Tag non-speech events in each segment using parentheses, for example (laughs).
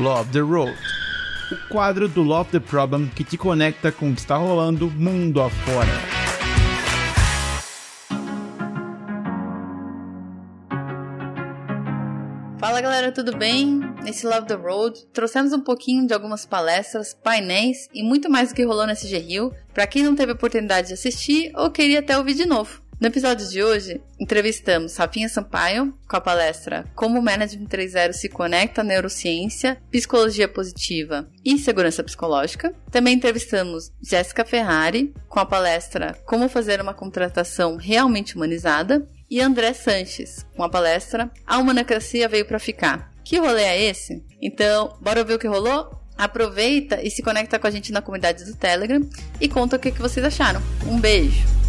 Love the Road, o quadro do Love the Problem que te conecta com o que está rolando mundo afora. Fala galera, tudo bem? Nesse Love the Road, trouxemos um pouquinho de algumas palestras, painéis e muito mais do que rolou nesse G-Rio, para quem não teve oportunidade de assistir ou queria até ouvir de novo. No episódio de hoje, entrevistamos Rafinha Sampaio com a palestra Como o Management 3.0 se conecta à neurociência, psicologia positiva e segurança psicológica. Também entrevistamos Jéssica Ferrari com a palestra Como fazer uma contratação realmente humanizada e André Sanches com a palestra A Humanacracia veio para ficar. Que rolê é esse? Então, bora ver o que rolou? Aproveita e se conecta com a gente na comunidade do Telegram e conta o que vocês acharam. Um beijo!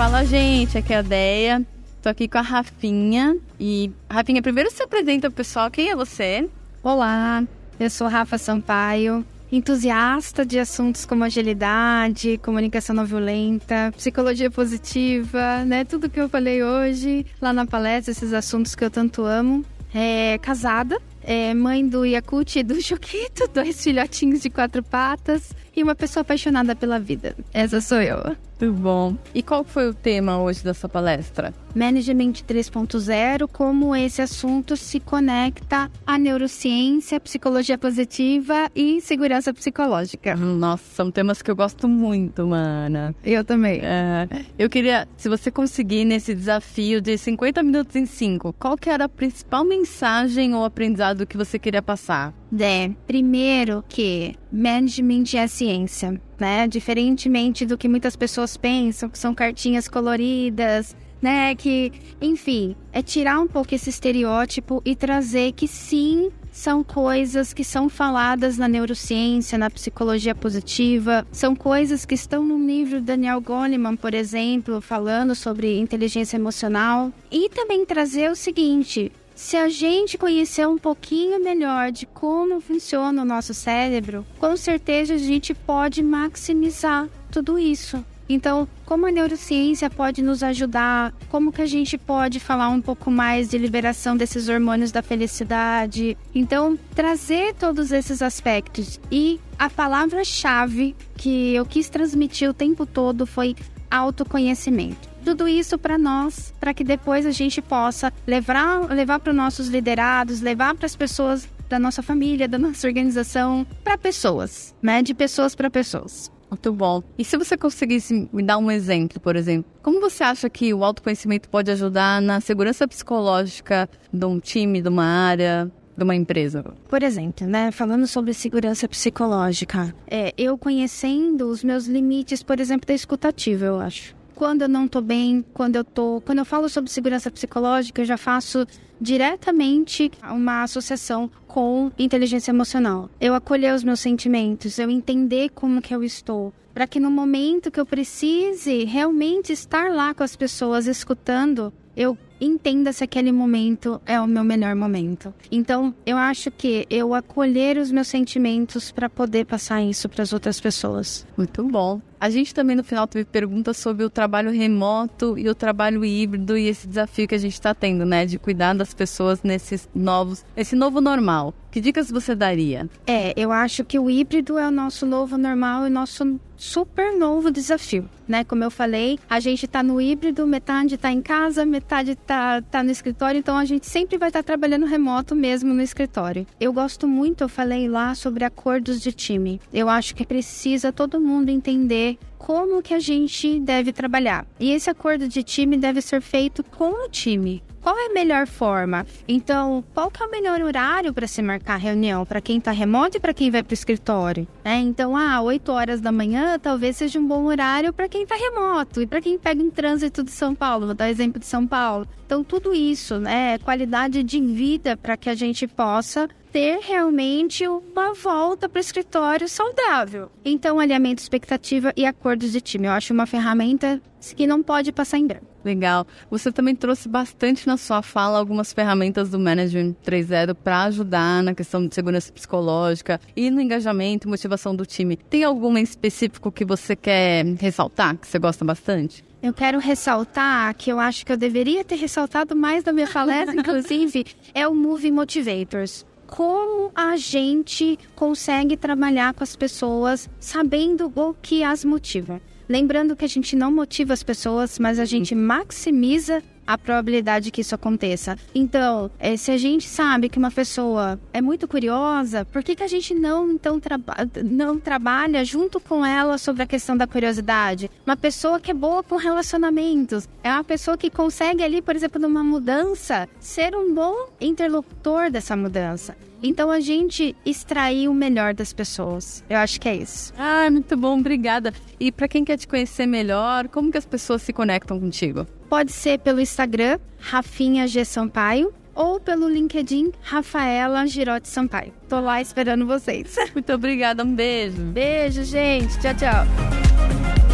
Fala, gente, aqui é a Deia. Tô aqui com a Rafinha. E, Rafinha, primeiro se apresenta pro pessoal. Quem é você? Olá, eu sou Rafa Sampaio, entusiasta de assuntos como agilidade, comunicação não violenta, psicologia positiva, né? Tudo que eu falei hoje lá na palestra, esses assuntos que eu tanto amo. É casada, é mãe do Yakut e do (laughs) Choquito, dois filhotinhos de quatro patas e uma pessoa apaixonada pela vida. Essa sou eu. Muito bom. E qual foi o tema hoje da sua palestra? Management 3.0, como esse assunto se conecta à neurociência, psicologia positiva e segurança psicológica. Nossa, são temas que eu gosto muito, mana. Eu também. É, eu queria, se você conseguir nesse desafio de 50 minutos em 5, qual que era a principal mensagem ou aprendizado que você queria passar? É, primeiro que management é ciência, né? Diferentemente do que muitas pessoas pensam, que são cartinhas coloridas, né? Que, enfim, é tirar um pouco esse estereótipo e trazer que sim, são coisas que são faladas na neurociência, na psicologia positiva, são coisas que estão no livro Daniel Goleman, por exemplo, falando sobre inteligência emocional. E também trazer o seguinte: se a gente conhecer um pouquinho melhor de como funciona o nosso cérebro, com certeza a gente pode maximizar tudo isso. Então, como a neurociência pode nos ajudar? Como que a gente pode falar um pouco mais de liberação desses hormônios da felicidade? Então, trazer todos esses aspectos e a palavra-chave que eu quis transmitir o tempo todo foi autoconhecimento tudo isso para nós, para que depois a gente possa levar, levar para os nossos liderados, levar para as pessoas da nossa família, da nossa organização, para pessoas, né? De pessoas para pessoas. Muito bom. E se você conseguisse me dar um exemplo, por exemplo, como você acha que o autoconhecimento pode ajudar na segurança psicológica de um time, de uma área, de uma empresa? Por exemplo, né, falando sobre segurança psicológica, é, eu conhecendo os meus limites, por exemplo, da escutativa, eu acho quando eu não tô bem, quando eu tô. Quando eu falo sobre segurança psicológica, eu já faço diretamente uma associação com inteligência emocional. Eu acolher os meus sentimentos, eu entender como que eu estou, para que no momento que eu precise realmente estar lá com as pessoas escutando, eu entenda se aquele momento é o meu melhor momento. Então, eu acho que eu acolher os meus sentimentos para poder passar isso para as outras pessoas. Muito bom. A gente também no final teve perguntas sobre o trabalho remoto e o trabalho híbrido e esse desafio que a gente está tendo, né, de cuidar das pessoas nesses novos, esse novo normal. Que dicas você daria? É, eu acho que o híbrido é o nosso novo normal e nosso super novo desafio, né? Como eu falei, a gente está no híbrido, metade está em casa, metade está tá no escritório, então a gente sempre vai estar tá trabalhando remoto mesmo no escritório. Eu gosto muito, eu falei lá sobre acordos de time. Eu acho que precisa todo mundo entender como que a gente deve trabalhar. E esse acordo de time deve ser feito com o time. Qual é a melhor forma? Então, qual que é o melhor horário para se marcar reunião para quem está remoto e para quem vai para o escritório? É, então, ah, 8 horas da manhã talvez seja um bom horário para quem está remoto e para quem pega em trânsito de São Paulo. Vou dar exemplo de São Paulo. Então, tudo isso, né, qualidade de vida para que a gente possa ter realmente uma volta para o escritório saudável. Então, alinhamento, expectativa e acordos de time. Eu acho uma ferramenta que não pode passar em branco. Legal. Você também trouxe bastante na sua fala algumas ferramentas do Management 3.0 para ajudar na questão de segurança psicológica e no engajamento e motivação do time. Tem alguma em específico que você quer ressaltar, que você gosta bastante? eu quero ressaltar que eu acho que eu deveria ter ressaltado mais na minha palestra, (laughs) inclusive, é o Movie Motivators. Como a gente consegue trabalhar com as pessoas sabendo o que as motiva. Lembrando que a gente não motiva as pessoas, mas a gente maximiza a probabilidade que isso aconteça. Então, é, se a gente sabe que uma pessoa é muito curiosa, por que, que a gente não então traba não trabalha junto com ela sobre a questão da curiosidade? Uma pessoa que é boa com relacionamentos, é uma pessoa que consegue ali, por exemplo, numa mudança, ser um bom interlocutor dessa mudança. Então a gente extrair o melhor das pessoas. Eu acho que é isso. Ah, muito bom, obrigada. E para quem quer te conhecer melhor, como que as pessoas se conectam contigo? Pode ser pelo Instagram, Rafinha G Sampaio, ou pelo LinkedIn, Rafaela Girotti Sampaio. Tô lá esperando vocês. Muito obrigada, um beijo. Beijo, gente. Tchau, tchau.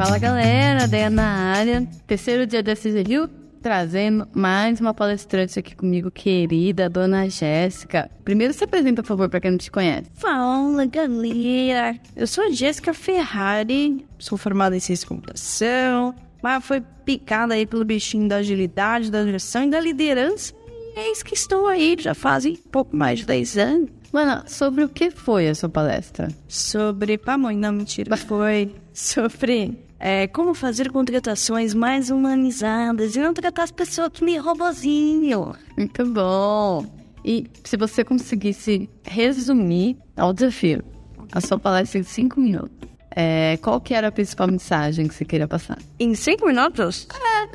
Fala galera, Deia na área. Terceiro dia da Rio, trazendo mais uma palestrante aqui comigo, querida, dona Jéssica. Primeiro se apresenta, por favor, para quem não te conhece. Fala galera, eu sou a Jéssica Ferrari, sou formada em ciência de computação, mas foi picada aí pelo bichinho da agilidade, da direção e da liderança. E eis que estou aí, já fazem pouco mais de 10 anos. Mano, sobre o que foi a sua palestra? Sobre pamonha, não, mentira. (laughs) Foi sobre é, como fazer contratações mais humanizadas e não tratar as pessoas que nem robozinho. Muito bom. E se você conseguisse resumir ao desafio a sua palestra em cinco minutos, é, qual que era a principal mensagem que você queria passar? Em cinco minutos?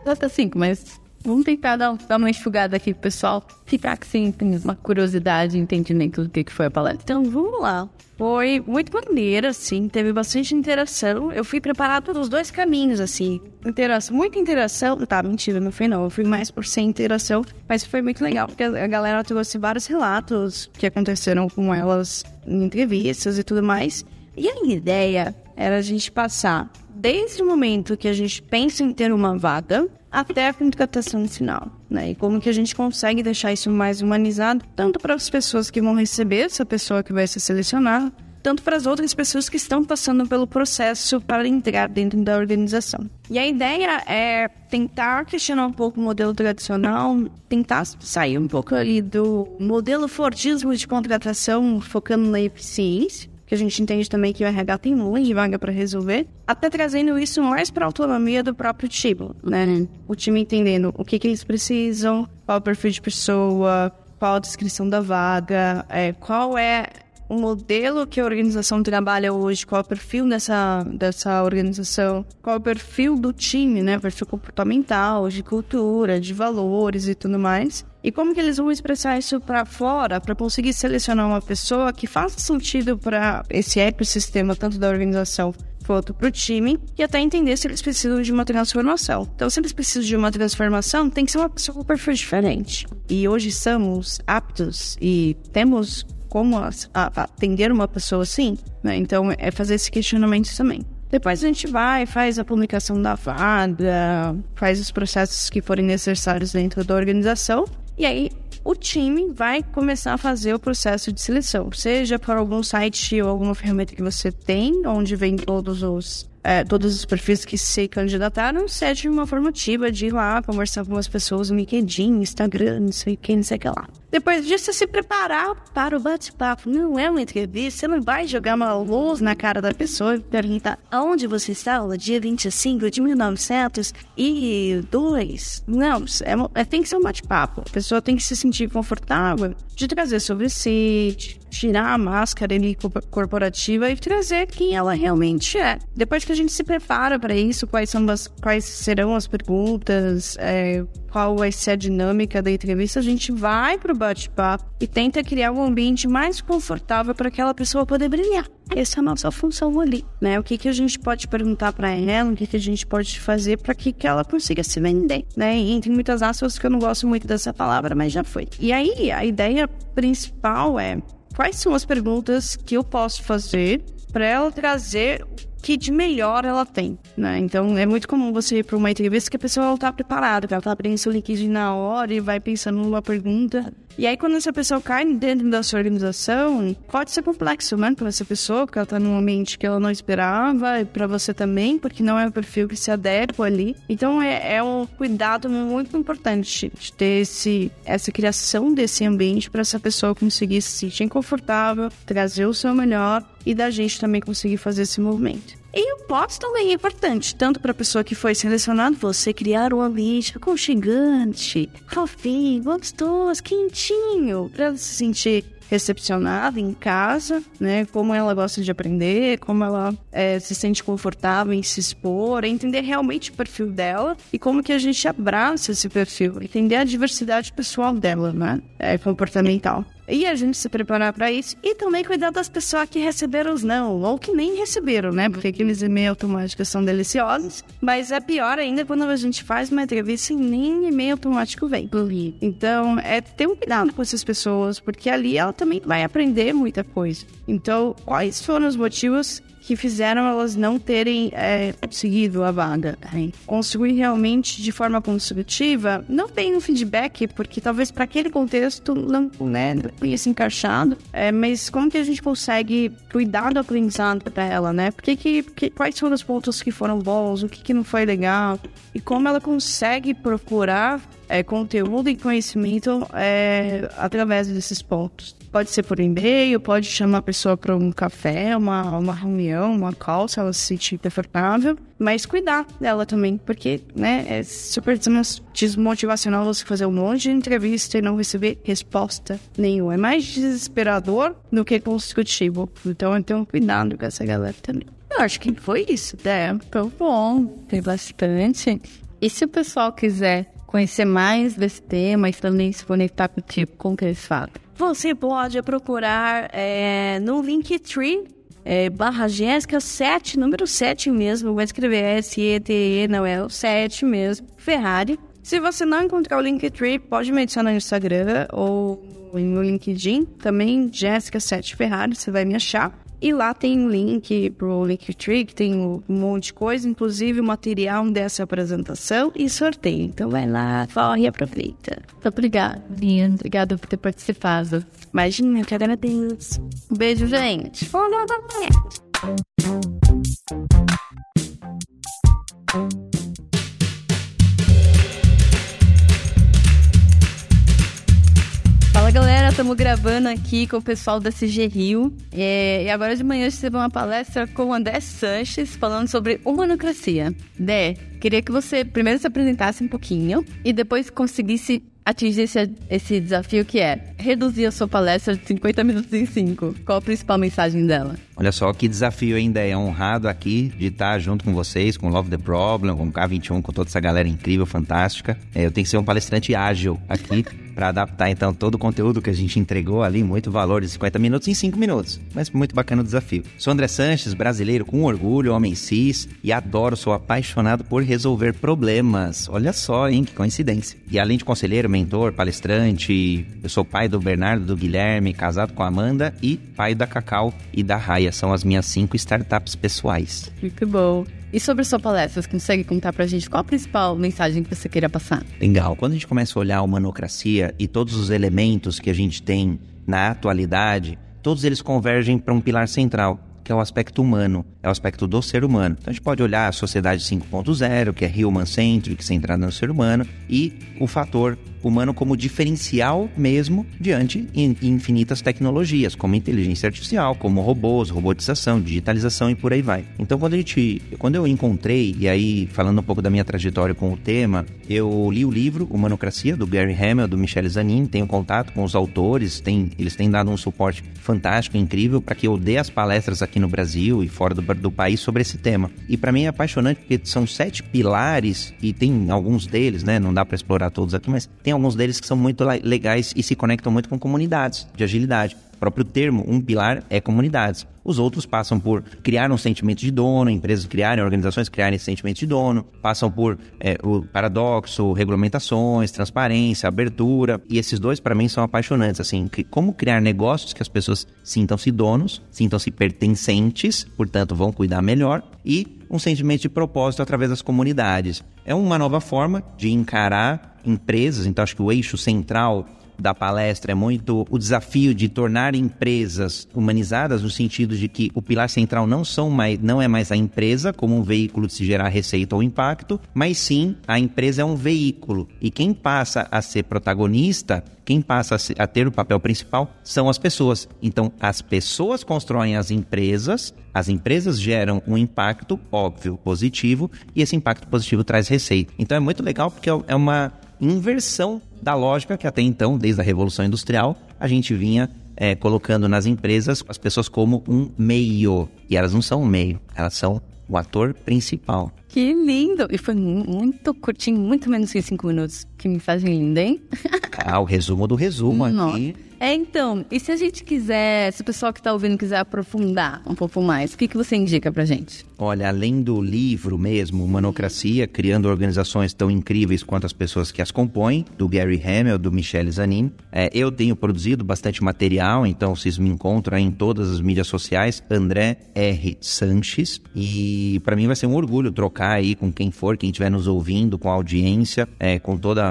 É, até cinco, mas vamos tentar dar, dar uma enxugada aqui pro pessoal ficar que sim, tem uma curiosidade entendimento do que, que foi a palestra. Então vamos lá. Foi muito maneiro, assim, teve bastante interação. Eu fui preparado pelos dois caminhos, assim. Interação, muita interação. Tá, mentira, não foi não. Eu fui mais por ser interação. Mas foi muito legal, porque a galera trouxe vários relatos que aconteceram com elas em entrevistas e tudo mais. E a ideia era a gente passar desde o momento que a gente pensa em ter uma vaga até a contratação final, né? E como que a gente consegue deixar isso mais humanizado, tanto para as pessoas que vão receber essa pessoa que vai ser selecionada, tanto para as outras pessoas que estão passando pelo processo para entrar dentro da organização. E a ideia é tentar questionar um pouco o modelo tradicional, tentar sair um pouco ali do modelo Fordismo de contratação, focando na eficiência, que a gente entende também que o RH tem de vaga para resolver, até trazendo isso mais para a autonomia do próprio time, né? Uhum. O time entendendo o que, que eles precisam, qual o perfil de pessoa, qual a descrição da vaga, é, qual é o modelo que a organização trabalha hoje, qual é o perfil dessa, dessa organização, qual é o perfil do time, né? Perfil comportamental, de cultura, de valores e tudo mais. E como que eles vão expressar isso para fora para conseguir selecionar uma pessoa que faça sentido para esse ecossistema, tanto da organização quanto para o time, e até entender se eles precisam de uma transformação. Então, se eles precisam de uma transformação, tem que ser uma pessoa com um perfil diferente. E hoje somos aptos e temos como a, a, atender uma pessoa assim, né? Então, é fazer esse questionamento também. Depois a gente vai, faz a publicação da vaga, faz os processos que forem necessários dentro da organização, e aí o time vai começar a fazer o processo de seleção, seja por algum site ou alguma ferramenta que você tem, onde vem todos os é, todos os perfis que se candidataram, seja uma formativa de ir lá conversar com as pessoas no LinkedIn, Instagram, não sei o que, não sei o que lá. Depois disso, se preparar para o bate-papo. Não é uma entrevista, você não vai jogar uma luz na cara da pessoa e perguntar onde você está no dia 25 de 1902. Não, é, é, tem que ser um bate-papo. A pessoa tem que se sentir confortável de trazer sobre si, tirar a máscara corporativa e trazer quem ela realmente é. Depois que a gente se prepara para isso, quais, são as, quais serão as perguntas, é, qual vai ser a dinâmica da entrevista, a gente vai para o bate-papo e tenta criar um ambiente mais confortável para aquela pessoa poder brilhar. Essa é a nossa função ali, né? O que, que a gente pode perguntar para ela, o que, que a gente pode fazer para que, que ela consiga se vender, né? E entre muitas aspas que eu não gosto muito dessa palavra, mas já foi. E aí, a ideia principal é quais são as perguntas que eu posso fazer para ela trazer que de melhor ela tem, né? Então é muito comum você ir para uma entrevista que a pessoa não está preparada, que ela está abrindo seu LinkedIn na hora e vai pensando numa pergunta E aí, quando essa pessoa cai dentro da sua organização, pode ser complexo, né? Para essa pessoa, porque ela tá num ambiente que ela não esperava, e para você também, porque não é o perfil que se adequa ali. Então, é, é um cuidado muito importante de ter esse, essa criação desse ambiente para essa pessoa conseguir se sentir confortável, trazer o seu melhor e da gente também conseguir fazer esse movimento. E o pós também é importante, tanto para a pessoa que foi selecionada, você criar um ambiente aconchegante, fofinho, gostoso, quentinho, para ela se sentir recepcionada em casa, né? Como ela gosta de aprender, como ela é, se sente confortável em se expor, entender realmente o perfil dela e como que a gente abraça esse perfil, entender a diversidade pessoal dela, né? É comportamental. E a gente se preparar para isso e também cuidar das pessoas que receberam os não, ou que nem receberam, né? Porque aqueles e-mails automáticos são deliciosos, mas é pior ainda quando a gente faz uma entrevista e nem e-mail automático vem. Então, é ter um cuidado com essas pessoas, porque ali ela também vai aprender muita coisa. Então, quais foram os motivos que fizeram elas não terem é, conseguido a vaga. Construir realmente de forma construtiva, não tem um feedback, porque talvez para aquele contexto não, né, se encaixado, é, mas como que a gente consegue cuidar do aprendizado para ela, né? Porque que, que, quais foram os pontos que foram bons, o que, que não foi legal, e como ela consegue procurar é, conteúdo e conhecimento é, através desses pontos. Pode ser por e-mail, pode chamar a pessoa para um café, uma, uma reunião, uma call, se ela se sentir confortável. Mas cuidar dela também, porque né, é super desmotivacional você fazer um monte de entrevista e não receber resposta nenhuma. É mais desesperador do que construtivo. Então, então cuidado com essa galera também. Eu acho que foi isso, né? Foi bom, tem bastante. E se o pessoal quiser conhecer mais desse tema e também se conectar contigo, como que eles fazem? Você pode procurar é, no Linktree, é, barra Jéssica 7, número 7 mesmo, vai escrever S-E-T-E, não é o 7 mesmo, Ferrari. Se você não encontrar o Linktree, pode me adicionar no Instagram ou no LinkedIn, também Jéssica 7 Ferrari, você vai me achar. E lá tem um link pro Linktree, que tem um monte de coisa, inclusive o material dessa apresentação e sorteio. Então vai lá, corre e aproveita. Muito obrigada, Linha. Obrigada por ter participado. Imagina, eu que agradeço. Um beijo, gente. Olá, Fala estamos gravando aqui com o pessoal da CG Rio. É, e agora de manhã a gente teve uma palestra com o André Sanches falando sobre humanocracia. Dé, queria que você primeiro se apresentasse um pouquinho e depois conseguisse atingir esse, esse desafio que é reduzir a sua palestra de 50 minutos em 5. Qual a principal mensagem dela? Olha só que desafio ainda é honrado aqui de estar junto com vocês, com Love the Problem, com K21, com toda essa galera incrível, fantástica. É, eu tenho que ser um palestrante ágil aqui (laughs) para adaptar então todo o conteúdo que a gente entregou ali, muito valor de 50 minutos em 5 minutos. Mas muito bacana o desafio. Sou André Sanches, brasileiro com orgulho, homem cis e adoro, sou apaixonado por resolver problemas. Olha só, hein, que coincidência. E além de conselheiro, mentor, palestrante, eu sou pai do Bernardo, do Guilherme, casado com a Amanda e pai da Cacau e da Raia. São as minhas cinco startups pessoais. Muito bom. E sobre a sua palestra, você consegue contar pra gente qual a principal mensagem que você queira passar? Legal. Quando a gente começa a olhar a humanocracia e todos os elementos que a gente tem na atualidade, todos eles convergem para um pilar central, que é o aspecto humano, é o aspecto do ser humano. Então a gente pode olhar a sociedade 5.0, que é human centric, centrada no ser humano, e o fator humano como diferencial mesmo diante infinitas tecnologias, como inteligência artificial, como robôs, robotização, digitalização e por aí vai. Então, quando a gente, quando eu encontrei e aí falando um pouco da minha trajetória com o tema, eu li o livro Humanocracia do Gary Hamel, do Michel Zanin, tenho contato com os autores, tem, eles têm dado um suporte fantástico, incrível para que eu dê as palestras aqui no Brasil e fora do, do país sobre esse tema. E para mim é apaixonante porque são sete pilares e tem alguns deles, né? Não dá para explorar todos aqui, mas tem alguns deles que são muito legais e se conectam muito com comunidades de agilidade. O próprio termo, um pilar, é comunidades. Os outros passam por criar um sentimento de dono, empresas criarem, organizações criarem esse sentimento de dono, passam por é, o paradoxo, regulamentações, transparência, abertura. E esses dois, para mim, são apaixonantes. Assim, que, como criar negócios que as pessoas sintam-se donos, sintam-se pertencentes, portanto, vão cuidar melhor. E um sentimento de propósito através das comunidades. É uma nova forma de encarar empresas, então acho que o eixo central da palestra é muito o desafio de tornar empresas humanizadas no sentido de que o pilar central não são mais, não é mais a empresa como um veículo de se gerar receita ou impacto, mas sim a empresa é um veículo e quem passa a ser protagonista quem passa a ter o papel principal são as pessoas. Então, as pessoas constroem as empresas, as empresas geram um impacto, óbvio, positivo, e esse impacto positivo traz receita. Então, é muito legal porque é uma inversão da lógica que até então, desde a Revolução Industrial, a gente vinha é, colocando nas empresas as pessoas como um meio. E elas não são um meio, elas são o ator principal. Que lindo! E foi muito curtinho, muito menos que cinco minutos. Que me fazem linda, hein? ah, o resumo do resumo (laughs) aqui. É, então, e se a gente quiser, se o pessoal que está ouvindo quiser aprofundar um pouco mais, o que, que você indica pra gente? Olha, além do livro mesmo, Manocracia, criando organizações tão incríveis quanto as pessoas que as compõem, do Gary Hamel, do Michel Zanin, é, eu tenho produzido bastante material, então vocês me encontram em todas as mídias sociais, André R. Sanches, e para mim vai ser um orgulho trocar aí com quem for, quem estiver nos ouvindo, com a audiência, é, com todas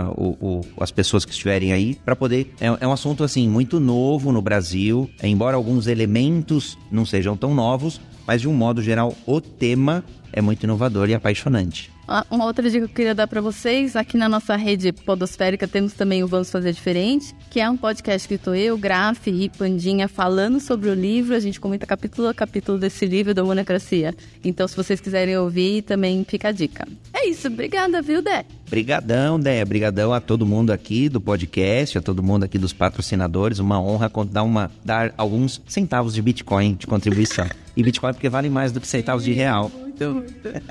as pessoas que estiverem aí, para poder. É, é um assunto assim muito novo no Brasil, embora alguns elementos não sejam tão novos, mas de um modo geral o tema é muito inovador e apaixonante. Ah, uma outra dica que eu queria dar para vocês, aqui na nossa rede podosférica temos também o Vamos Fazer Diferente, que é um podcast que estou eu, Graf e Pandinha falando sobre o livro. A gente comenta capítulo a capítulo desse livro da Monocracia. Então, se vocês quiserem ouvir, também fica a dica. É isso, obrigada, viu, Dé? Obrigadão, Dé. Obrigadão a todo mundo aqui do podcast, a todo mundo aqui dos patrocinadores. Uma honra dar, uma, dar alguns centavos de Bitcoin de contribuição. E Bitcoin porque vale mais do que centavos de real. Muito.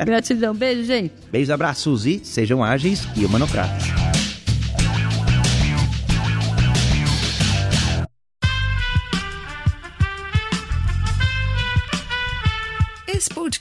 Gratidão. Beijo, gente. Beijos, abraços e sejam ágeis e humanocratas.